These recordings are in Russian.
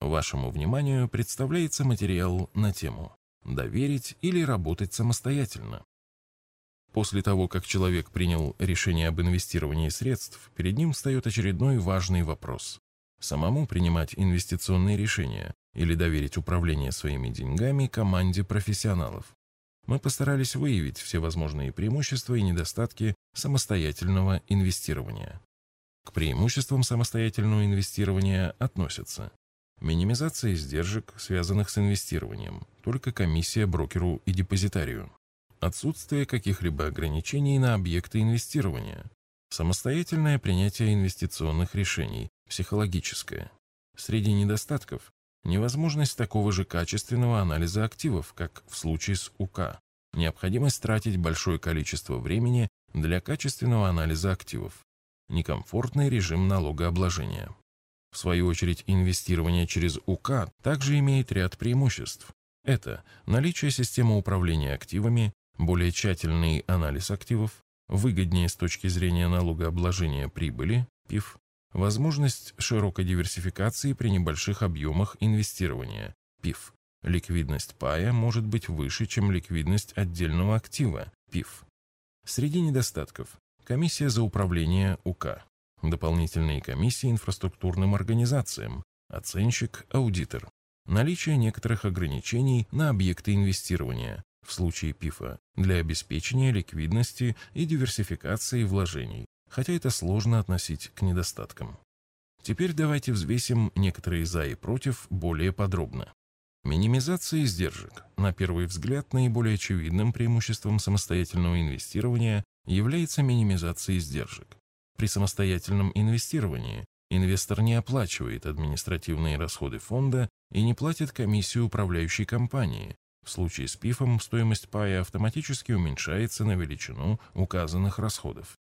Вашему вниманию представляется материал на тему «Доверить или работать самостоятельно». После того, как человек принял решение об инвестировании средств, перед ним встает очередной важный вопрос. Самому принимать инвестиционные решения или доверить управление своими деньгами команде профессионалов. Мы постарались выявить все возможные преимущества и недостатки самостоятельного инвестирования. К преимуществам самостоятельного инвестирования относятся Минимизация издержек, связанных с инвестированием, только комиссия брокеру и депозитарию. Отсутствие каких-либо ограничений на объекты инвестирования. Самостоятельное принятие инвестиционных решений, психологическое. Среди недостатков – невозможность такого же качественного анализа активов, как в случае с УК. Необходимость тратить большое количество времени для качественного анализа активов. Некомфортный режим налогообложения. В свою очередь, инвестирование через УК также имеет ряд преимуществ. Это наличие системы управления активами, более тщательный анализ активов, выгоднее с точки зрения налогообложения прибыли, ПИФ, возможность широкой диверсификации при небольших объемах инвестирования, ПИФ. Ликвидность пая может быть выше, чем ликвидность отдельного актива, ПИФ. Среди недостатков – комиссия за управление УК, дополнительные комиссии инфраструктурным организациям, оценщик, аудитор, наличие некоторых ограничений на объекты инвестирования в случае ПИФа для обеспечения ликвидности и диверсификации вложений, хотя это сложно относить к недостаткам. Теперь давайте взвесим некоторые «за» и «против» более подробно. Минимизация издержек. На первый взгляд, наиболее очевидным преимуществом самостоятельного инвестирования является минимизация издержек. При самостоятельном инвестировании инвестор не оплачивает административные расходы фонда и не платит комиссию управляющей компании. В случае с ПИФом стоимость пая автоматически уменьшается на величину указанных расходов.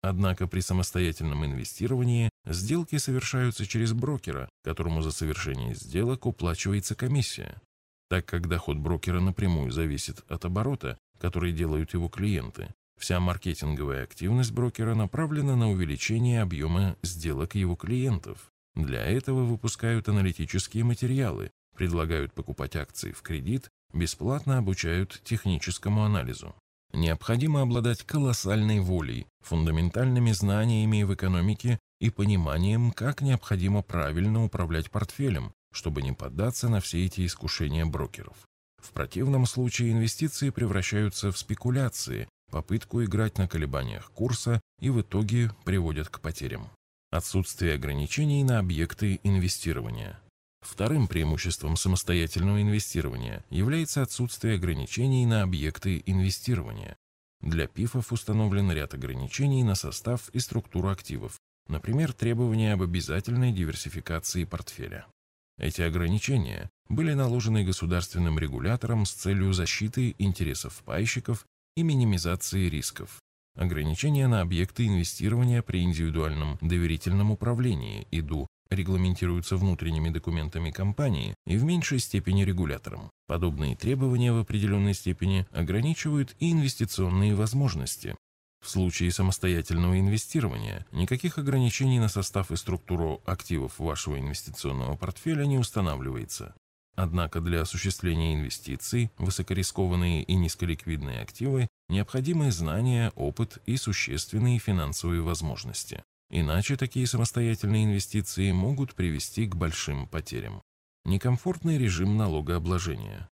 Однако при самостоятельном инвестировании сделки совершаются через брокера, которому за совершение сделок уплачивается комиссия. Так как доход брокера напрямую зависит от оборота, который делают его клиенты, Вся маркетинговая активность брокера направлена на увеличение объема сделок его клиентов. Для этого выпускают аналитические материалы, предлагают покупать акции в кредит, бесплатно обучают техническому анализу. Необходимо обладать колоссальной волей, фундаментальными знаниями в экономике и пониманием, как необходимо правильно управлять портфелем, чтобы не поддаться на все эти искушения брокеров. В противном случае инвестиции превращаются в спекуляции, попытку играть на колебаниях курса и в итоге приводят к потерям. Отсутствие ограничений на объекты инвестирования. Вторым преимуществом самостоятельного инвестирования является отсутствие ограничений на объекты инвестирования. Для ПИФов установлен ряд ограничений на состав и структуру активов, например, требования об обязательной диверсификации портфеля. Эти ограничения были наложены государственным регулятором с целью защиты интересов пайщиков и минимизации рисков. Ограничения на объекты инвестирования при индивидуальном доверительном управлении ИДУ регламентируются внутренними документами компании и в меньшей степени регулятором. Подобные требования в определенной степени ограничивают и инвестиционные возможности. В случае самостоятельного инвестирования никаких ограничений на состав и структуру активов вашего инвестиционного портфеля не устанавливается. Однако для осуществления инвестиций высокорискованные и низколиквидные активы необходимы знания, опыт и существенные финансовые возможности. Иначе такие самостоятельные инвестиции могут привести к большим потерям. Некомфортный режим налогообложения.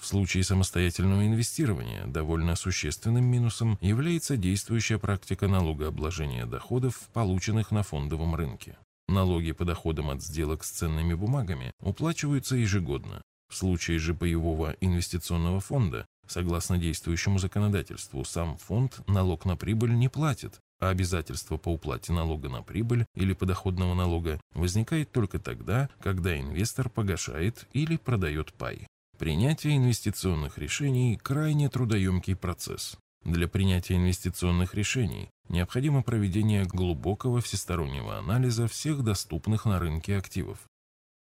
В случае самостоятельного инвестирования довольно существенным минусом является действующая практика налогообложения доходов, полученных на фондовом рынке. Налоги по доходам от сделок с ценными бумагами уплачиваются ежегодно. В случае же боевого инвестиционного фонда, согласно действующему законодательству, сам фонд налог на прибыль не платит, а обязательство по уплате налога на прибыль или подоходного налога возникает только тогда, когда инвестор погашает или продает пай. Принятие инвестиционных решений – крайне трудоемкий процесс. Для принятия инвестиционных решений необходимо проведение глубокого всестороннего анализа всех доступных на рынке активов.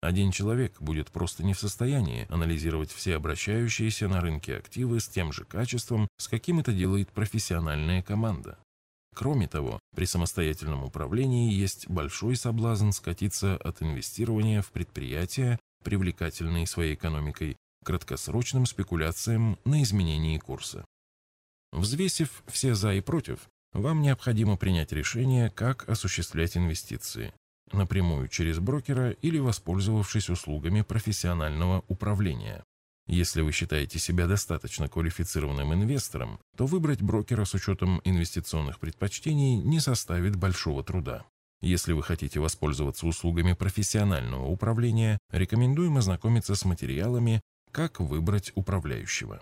Один человек будет просто не в состоянии анализировать все обращающиеся на рынке активы с тем же качеством, с каким это делает профессиональная команда. Кроме того, при самостоятельном управлении есть большой соблазн скатиться от инвестирования в предприятия привлекательные своей экономикой, краткосрочным спекуляциям на изменении курса. Взвесив все «за» и «против», вам необходимо принять решение, как осуществлять инвестиции – напрямую через брокера или воспользовавшись услугами профессионального управления. Если вы считаете себя достаточно квалифицированным инвестором, то выбрать брокера с учетом инвестиционных предпочтений не составит большого труда. Если вы хотите воспользоваться услугами профессионального управления, рекомендуем ознакомиться с материалами «Как выбрать управляющего».